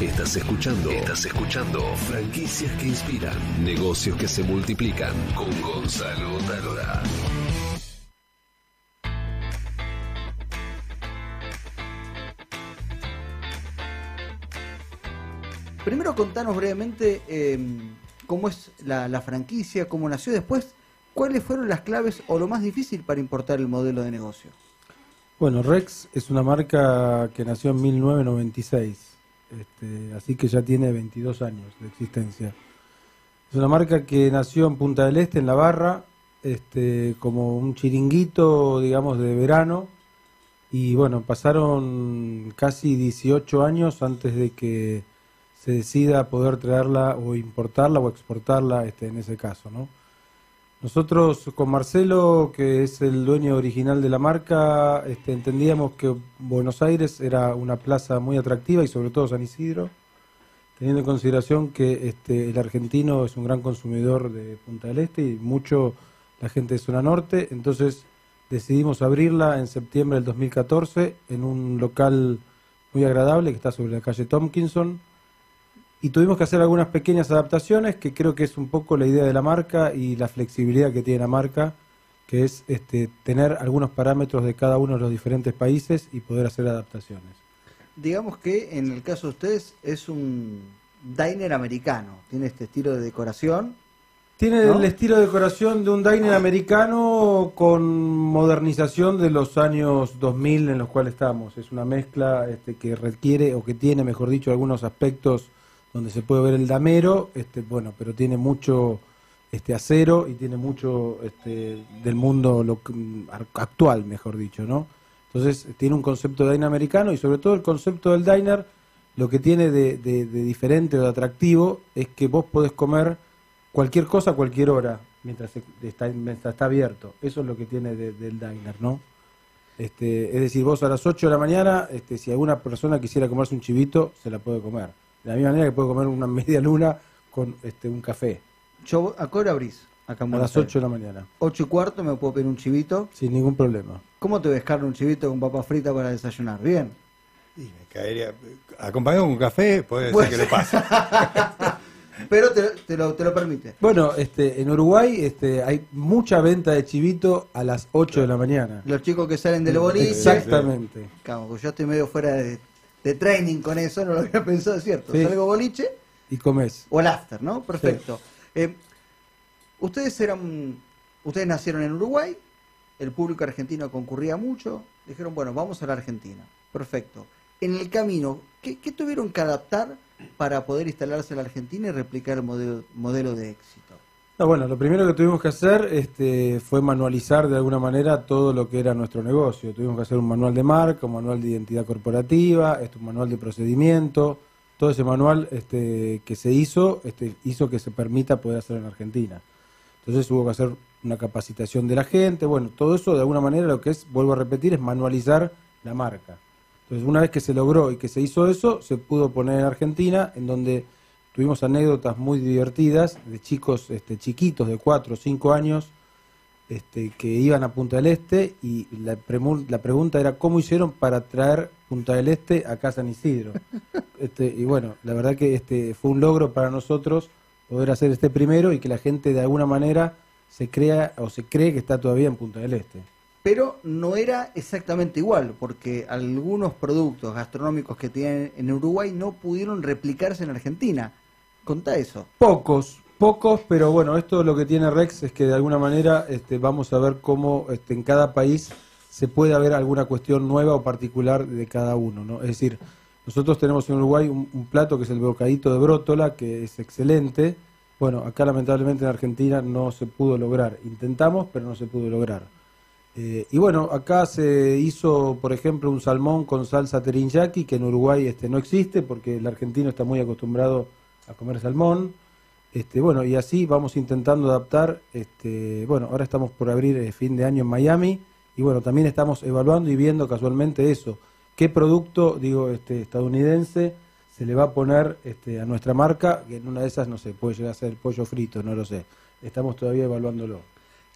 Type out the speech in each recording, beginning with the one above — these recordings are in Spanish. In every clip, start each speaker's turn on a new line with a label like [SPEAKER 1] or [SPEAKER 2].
[SPEAKER 1] Estás escuchando. Estás escuchando. Franquicias que inspiran. Negocios que se multiplican. Con Gonzalo Talora.
[SPEAKER 2] Primero contanos brevemente eh, cómo es la, la franquicia, cómo nació. Después, ¿cuáles fueron las claves o lo más difícil para importar el modelo de negocio?
[SPEAKER 3] Bueno, Rex es una marca que nació en 1996, este, así que ya tiene 22 años de existencia. Es una marca que nació en Punta del Este, en La Barra, este, como un chiringuito, digamos, de verano. Y bueno, pasaron casi 18 años antes de que se decida poder traerla o importarla o exportarla este, en ese caso, ¿no? Nosotros con Marcelo, que es el dueño original de la marca, este, entendíamos que Buenos Aires era una plaza muy atractiva y sobre todo San Isidro, teniendo en consideración que este, el argentino es un gran consumidor de Punta del Este y mucho la gente de zona norte, entonces decidimos abrirla en septiembre del 2014 en un local muy agradable que está sobre la calle Tompkinson y tuvimos que hacer algunas pequeñas adaptaciones que creo que es un poco la idea de la marca y la flexibilidad que tiene la marca, que es este, tener algunos parámetros de cada uno de los diferentes países y poder hacer adaptaciones.
[SPEAKER 2] Digamos que en el caso de ustedes es un diner americano, tiene este estilo de decoración.
[SPEAKER 3] Tiene
[SPEAKER 2] ¿No?
[SPEAKER 3] el estilo de decoración de un diner americano con modernización de los años 2000 en los cuales estamos. Es una mezcla este, que requiere o que tiene, mejor dicho, algunos aspectos donde se puede ver el damero, este, bueno, pero tiene mucho este acero y tiene mucho este, del mundo lo- actual, mejor dicho, ¿no? Entonces tiene un concepto de diner americano y sobre todo el concepto del diner, lo que tiene de, de- diferente o de atractivo es que vos podés comer cualquier cosa a cualquier hora mientras se- está, mientras está abierto. Eso es lo que tiene de- del diner, ¿no? Este, es decir, vos a las 8 de la mañana, este, si alguna persona quisiera comerse un chivito, se la puede comer. De la misma manera que puede comer una media luna con este, un café.
[SPEAKER 2] Yo, ¿A qué hora abrís? Acá en
[SPEAKER 3] A las 8 de la mañana,
[SPEAKER 2] 8 y cuarto me puedo pedir un chivito.
[SPEAKER 3] sin ningún problema.
[SPEAKER 2] ¿Cómo te ves, Carlos, un chivito con papa frita para desayunar? Bien.
[SPEAKER 4] Y me caería. Acompañado con un café, puede
[SPEAKER 2] Bueno.
[SPEAKER 4] ser que le pase.
[SPEAKER 2] Pero te, te lo, te lo permite.
[SPEAKER 3] Bueno, este, en Uruguay este, hay mucha venta de chivito a las 8 de la mañana.
[SPEAKER 2] Los chicos que salen del boliche.
[SPEAKER 3] Exactamente.
[SPEAKER 2] Claro, yo estoy medio fuera de, de training con eso, no lo había pensado, es cierto.
[SPEAKER 3] Sí.
[SPEAKER 2] Salgo boliche
[SPEAKER 3] Y comes.
[SPEAKER 2] o el after, ¿no? Perfecto. Eh, ustedes eran, ustedes nacieron en Uruguay, el público argentino concurría mucho, dijeron, bueno, vamos a la Argentina. Perfecto. En el camino, ¿qué, qué tuvieron que adaptar para poder instalarse en la Argentina y replicar el modelo, modelo de éxito?
[SPEAKER 3] No, bueno, lo primero que tuvimos que hacer este, fue manualizar de alguna manera todo lo que era nuestro negocio. Tuvimos que hacer un manual de marca, un manual de identidad corporativa, este, un manual de procedimiento. Todo ese manual este, que se hizo este, hizo que se permita poder hacer en Argentina. Entonces hubo que hacer una capacitación de la gente. Bueno, todo eso de alguna manera lo que es, vuelvo a repetir, es manualizar la marca. Entonces una vez que se logró y que se hizo eso, se pudo poner en Argentina, en donde tuvimos anécdotas muy divertidas de chicos este, chiquitos de 4 o 5 años este, que iban a Punta del Este y la, la pregunta era cómo hicieron para traer Punta del Este acá a San Isidro. Este, y bueno, la verdad que este fue un logro para nosotros poder hacer este primero y que la gente de alguna manera se crea o se cree que está todavía en Punta del Este.
[SPEAKER 2] Pero no era exactamente igual, porque algunos productos gastronómicos que tienen en Uruguay no pudieron replicarse en Argentina. Contá eso.
[SPEAKER 3] Pocos, pocos, pero bueno, esto lo que tiene Rex es que de alguna manera este, vamos a ver cómo este, en cada país se puede haber alguna cuestión nueva o particular de cada uno, ¿no? Es decir, nosotros tenemos en Uruguay un, plato que es el bocadito de brótola, que es excelente. Bueno, acá lamentablemente en Argentina no se pudo lograr. Intentamos, pero no se pudo lograr. Eh, y bueno, acá se hizo, por ejemplo, un salmón con salsa teriyaki, que en Uruguay este, no existe porque el argentino está muy acostumbrado a comer salmón. Este, bueno, y así vamos intentando adaptar. Este, bueno, ahora estamos por abrir el fin de año en Miami y bueno, también estamos evaluando y viendo casualmente eso. ¿Qué producto, digo, este, estadounidense se le va a poner este, a nuestra marca? Que en una de esas, no sé, puede llegar a ser pollo frito, no lo sé. Estamos todavía evaluándolo.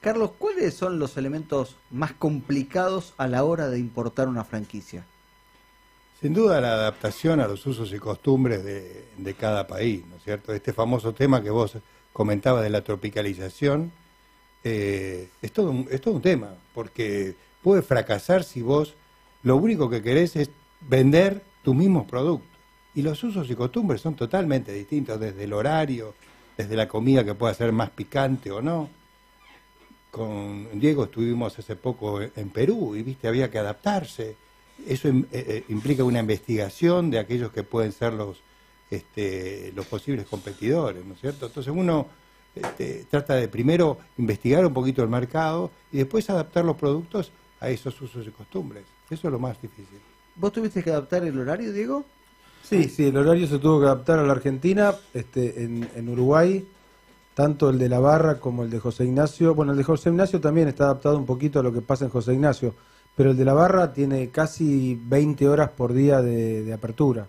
[SPEAKER 2] Carlos, ¿cuáles son los elementos más complicados a la hora de importar una franquicia?
[SPEAKER 4] Sin duda la adaptación a los usos y costumbres de, de cada país, ¿no es cierto? Este famoso tema que vos comentabas de la tropicalización, eh, es, todo un, es todo un tema, porque puede fracasar si vos lo único que querés es vender tus mismos productos. Y los usos y costumbres son totalmente distintos, desde el horario, desde la comida que pueda ser más picante o no. Con Diego estuvimos hace poco en Perú y viste, había que adaptarse. Eso eh, eh, implica una investigación de aquellos que pueden ser los, este, los posibles competidores, ¿no es cierto? Entonces uno este, trata de primero investigar un poquito el mercado y después adaptar los productos a esos usos y costumbres. Eso es lo más difícil.
[SPEAKER 2] ¿Vos tuviste que adaptar el horario, Diego?
[SPEAKER 3] Sí, sí, el horario se tuvo que adaptar a la Argentina. Este, en, en Uruguay, tanto el de la barra como el de José Ignacio. Bueno, el de José Ignacio también está adaptado un poquito a lo que pasa en José Ignacio, pero el de la barra tiene casi 20 horas por día de, apertura.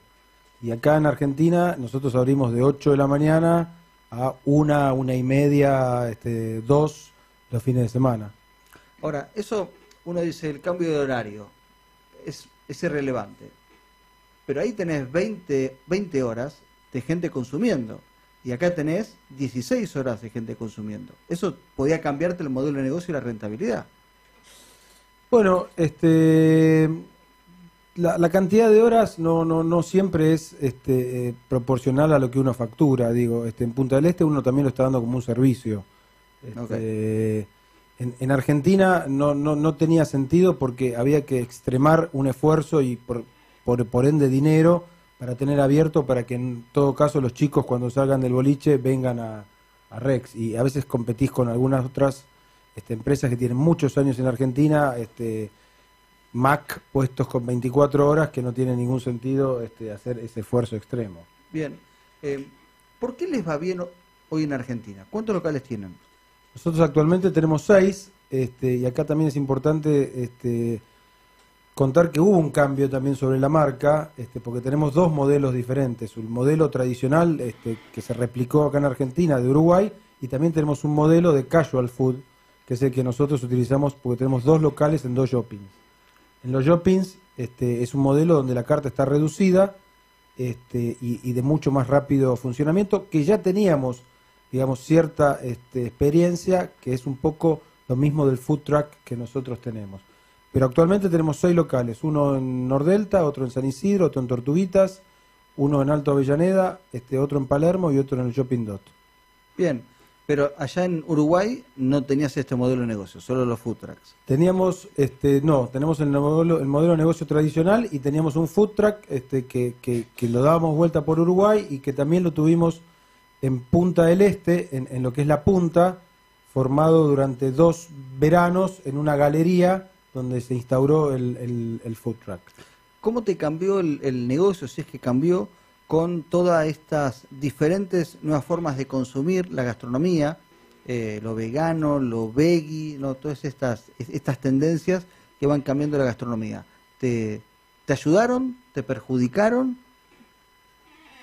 [SPEAKER 3] Y acá en Argentina nosotros abrimos de 8 de la mañana a una, una y media, este, dos los fines de semana.
[SPEAKER 2] Ahora, eso uno dice el cambio de horario es, es irrelevante. Pero ahí tenés 20, 20 horas de gente consumiendo. Y acá tenés 16 horas de gente consumiendo. Eso podía cambiarte el modelo de negocio y la rentabilidad.
[SPEAKER 3] Bueno, este, la, la cantidad de horas no, no, no siempre es este, eh, proporcional a lo que uno factura. Digo, este, en Punta del Este uno también lo está dando como un servicio. Este, en, en Argentina no, no, no tenía sentido porque había que extremar un esfuerzo y por, por, por ende dinero para tener abierto para que en todo caso los chicos cuando salgan del boliche vengan a, a Rex. Y a veces competís con algunas otras este, empresas que tienen muchos años en Argentina, este, Mac puestos con 24 horas, que no tiene ningún sentido este, hacer ese esfuerzo extremo.
[SPEAKER 2] Bien. eh, ¿Por qué les va bien ho- hoy en Argentina? ¿Cuántos locales tienen?
[SPEAKER 3] Nosotros actualmente tenemos seis, este, y acá también es importante este, contar que hubo un cambio también sobre la marca, este, porque tenemos dos modelos diferentes. Un modelo tradicional este, que se replicó acá en Argentina, de Uruguay, y también tenemos un modelo de casual food, que es el que nosotros utilizamos porque tenemos dos locales en dos shoppings. En los shoppings este, es un modelo donde la carta está reducida este, y, de mucho más rápido funcionamiento, que ya teníamos, digamos, cierta este, experiencia, que es un poco lo mismo del food truck que nosotros tenemos. Pero actualmente tenemos seis locales, uno en Nordelta, otro en San Isidro, otro en Tortuguitas, uno en Alto Avellaneda, este, otro en Palermo y otro en el Shopping Dot.
[SPEAKER 2] Bien. Pero allá en Uruguay no tenías este modelo de negocio, solo los food trucks.
[SPEAKER 3] Teníamos, este, no, tenemos el modelo, el modelo de negocio tradicional y teníamos un food truck este, que, que, que lo dábamos vuelta por Uruguay y que también lo tuvimos en Punta del Este, en, en lo que es la punta, formado durante dos veranos en una galería donde se instauró el, el, el food truck.
[SPEAKER 2] ¿Cómo te cambió el, el negocio, si es que cambió, con todas estas diferentes nuevas formas de consumir la gastronomía, eh, lo vegano, lo veggie, ¿no? todas estas, es- estas tendencias que van cambiando la gastronomía? ¿Te, te ayudaron? ¿Te perjudicaron?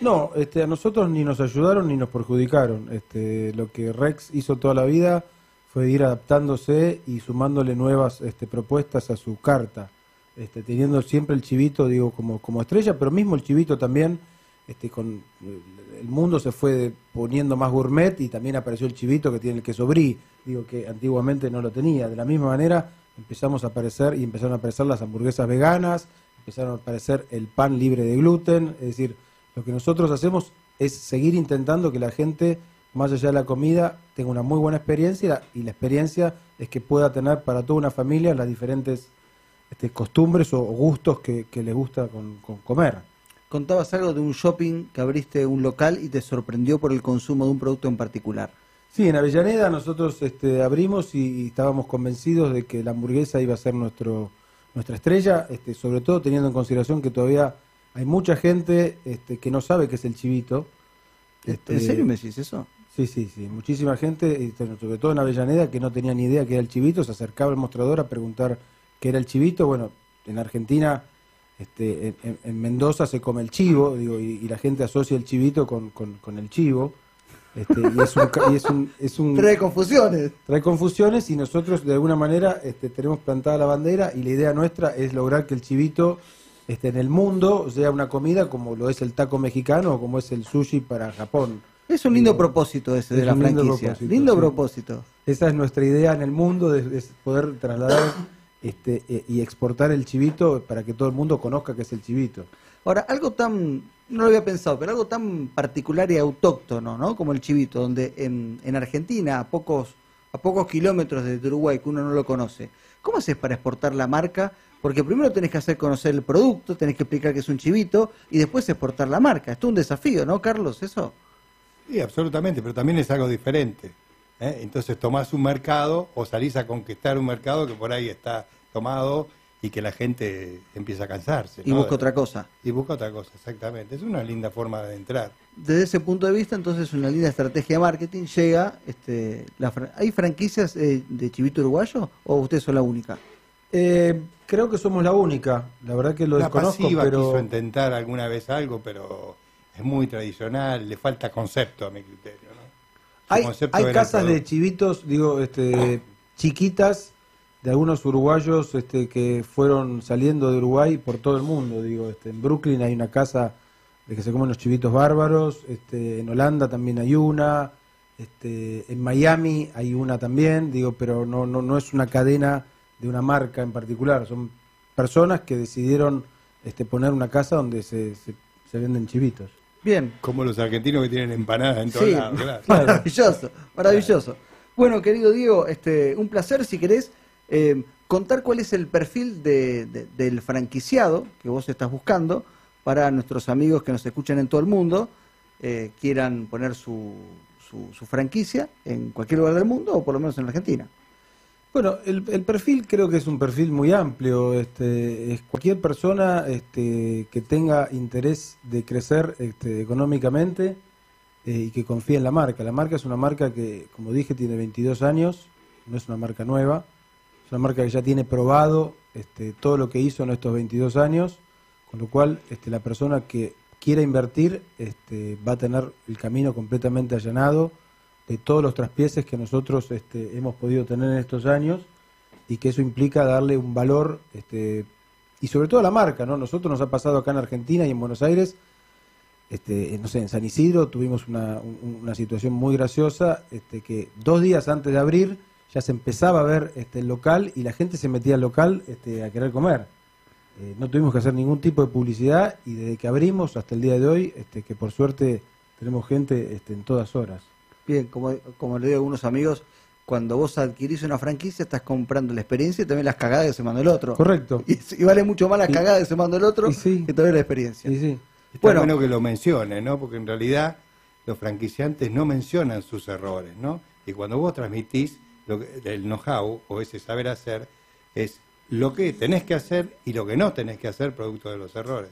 [SPEAKER 3] No, este, a nosotros ni nos ayudaron ni nos perjudicaron. Este, lo que Rex hizo toda la vida fue ir adaptándose y sumándole nuevas este, propuestas a su carta, este, teniendo siempre el chivito, digo, como, como estrella, pero mismo el chivito también, este, con el mundo se fue poniendo más gourmet y también apareció el chivito que tiene el queso brie, digo que antiguamente no lo tenía. De la misma manera empezamos a aparecer y empezaron a aparecer las hamburguesas veganas, empezaron a aparecer el pan libre de gluten, es decir, lo que nosotros hacemos es seguir intentando que la gente, más allá de la comida, tenga una muy buena experiencia y la, experiencia es que pueda tener para toda una familia las diferentes este, costumbres o, gustos que, que gusta con, con comer.
[SPEAKER 2] Contabas algo de un shopping que abriste un local y te sorprendió por el consumo de un producto en particular.
[SPEAKER 3] Sí, en Avellaneda nosotros este, abrimos y, y estábamos convencidos de que la hamburguesa iba a ser nuestro, nuestra estrella, este, sobre todo teniendo en consideración que todavía hay mucha gente este, que no sabe qué es el chivito. Este,
[SPEAKER 2] ¿En serio me decís eso?
[SPEAKER 3] Sí, sí, sí. Muchísima gente, sobre todo en Avellaneda, que no tenía ni idea qué era el chivito, se acercaba al mostrador a preguntar qué era el chivito. Bueno, en Argentina, este, en, en- en Mendoza se come el chivo, digo, y, y la gente asocia el chivito con, con- con el chivo. Este, y es un, y es un, es un-
[SPEAKER 2] Trae confusiones.
[SPEAKER 3] trae confusiones y nosotros de alguna manera este, tenemos plantada la bandera y la idea nuestra es lograr que el chivito este, en el mundo sea una comida como lo es el taco mexicano o como es el sushi para Japón.
[SPEAKER 2] Es un lindo
[SPEAKER 3] Digo,
[SPEAKER 2] propósito ese de
[SPEAKER 3] es
[SPEAKER 2] la
[SPEAKER 3] un lindo
[SPEAKER 2] franquicia.
[SPEAKER 3] propósito,
[SPEAKER 2] lindo
[SPEAKER 3] sí.
[SPEAKER 2] propósito.
[SPEAKER 3] Esa es nuestra idea en el mundo, de, de poder trasladar este, eh, y exportar el chivito para que todo el mundo conozca que es el chivito.
[SPEAKER 2] Ahora, algo tan, no lo había pensado, pero algo tan particular y autóctono, ¿no? Como el chivito, donde en, en Argentina, a pocos, a pocos kilómetros de Uruguay, que uno no lo conoce, ¿cómo haces para exportar la marca? Porque primero tenés que hacer conocer el producto, tenés que explicar que es un chivito y después exportar la marca. Esto es un desafío, ¿no, Carlos? Eso.
[SPEAKER 4] Sí, absolutamente, pero también es algo diferente. ¿Eh? Entonces tomás un mercado o salís a conquistar un mercado que por ahí está tomado y que la gente empieza a cansarse.
[SPEAKER 2] Y
[SPEAKER 4] ¿no?
[SPEAKER 2] busca otra cosa.
[SPEAKER 4] Y busca otra cosa, exactamente. Es una linda forma de entrar.
[SPEAKER 2] Desde ese punto de vista, entonces, una linda estrategia de marketing llega. Este, la, fra- ¿Hay franquicias eh, de chivito uruguayo o ustedes son la única?
[SPEAKER 3] Eh, creo que somos la única, la verdad que lo
[SPEAKER 4] la
[SPEAKER 3] desconozco,
[SPEAKER 4] pasiva quiso
[SPEAKER 3] pero
[SPEAKER 4] intentar alguna vez algo, pero es muy tradicional, le falta concepto a mi criterio. ¿no?
[SPEAKER 3] Hay, hay casas de chivitos, digo, este, chiquitas de algunos uruguayos este, que fueron saliendo de Uruguay por todo el mundo. Digo, este, en Brooklyn hay una casa de que se comen los chivitos bárbaros, este, en Holanda también hay una, este, en Miami hay una también, digo, pero no, no, no es una cadena de una marca en particular, son personas que decidieron este, poner una casa donde se, se, se venden chivitos.
[SPEAKER 2] Bien.
[SPEAKER 4] Como los argentinos que tienen empanadas en todos
[SPEAKER 2] Sí,
[SPEAKER 4] lados. claro.
[SPEAKER 2] maravilloso, maravilloso. Bueno, querido Diego, este, un placer si querés eh, contar cuál es el perfil de- de- del franquiciado que vos estás buscando para nuestros amigos que nos escuchan en todo el mundo, eh, quieran poner su, su, su franquicia en cualquier lugar del mundo o por lo menos en la Argentina.
[SPEAKER 3] Bueno, el, el perfil creo que es un perfil muy amplio. Este, es cualquier persona este, que tenga interés de crecer este, económicamente eh, y que confíe en la marca. La marca es una marca que, como dije, tiene 22 años, no es una marca nueva, es una marca que ya tiene probado este, todo lo que hizo en estos 22 años, con lo cual este, la persona que quiera invertir este, va a tener el camino completamente allanado de todos los traspieces que nosotros este, hemos podido tener en estos años y que eso implica darle un valor este, y sobre todo a la marca, ¿no? Nosotros nos ha pasado acá en Argentina y en Buenos Aires, este, no sé, en San Isidro tuvimos una, un- una situación muy graciosa, este, que dos días antes de abrir ya se empezaba a ver este, el local y la gente se metía al local este, a querer comer. Eh, no tuvimos que hacer ningún tipo de publicidad y desde que abrimos hasta el día de hoy, este, que por suerte tenemos gente este, en todas horas.
[SPEAKER 2] Bien, como, como le digo a algunos amigos, cuando vos adquirís una franquicia estás comprando la experiencia y también las cagadas que se mandó el otro.
[SPEAKER 3] Correcto.
[SPEAKER 2] Y, y vale mucho más las
[SPEAKER 3] Y-
[SPEAKER 2] cagadas que se mandó el otro
[SPEAKER 3] y sí.
[SPEAKER 2] que también la experiencia.
[SPEAKER 3] Sí, sí.
[SPEAKER 4] Está
[SPEAKER 2] Bueno.
[SPEAKER 4] bueno. que lo mencione, ¿no? Porque en realidad los franquiciantes no mencionan sus errores, ¿no? Y cuando vos transmitís lo que- el know-how o ese saber hacer, es lo que tenés que hacer y lo que no tenés que hacer producto de los errores.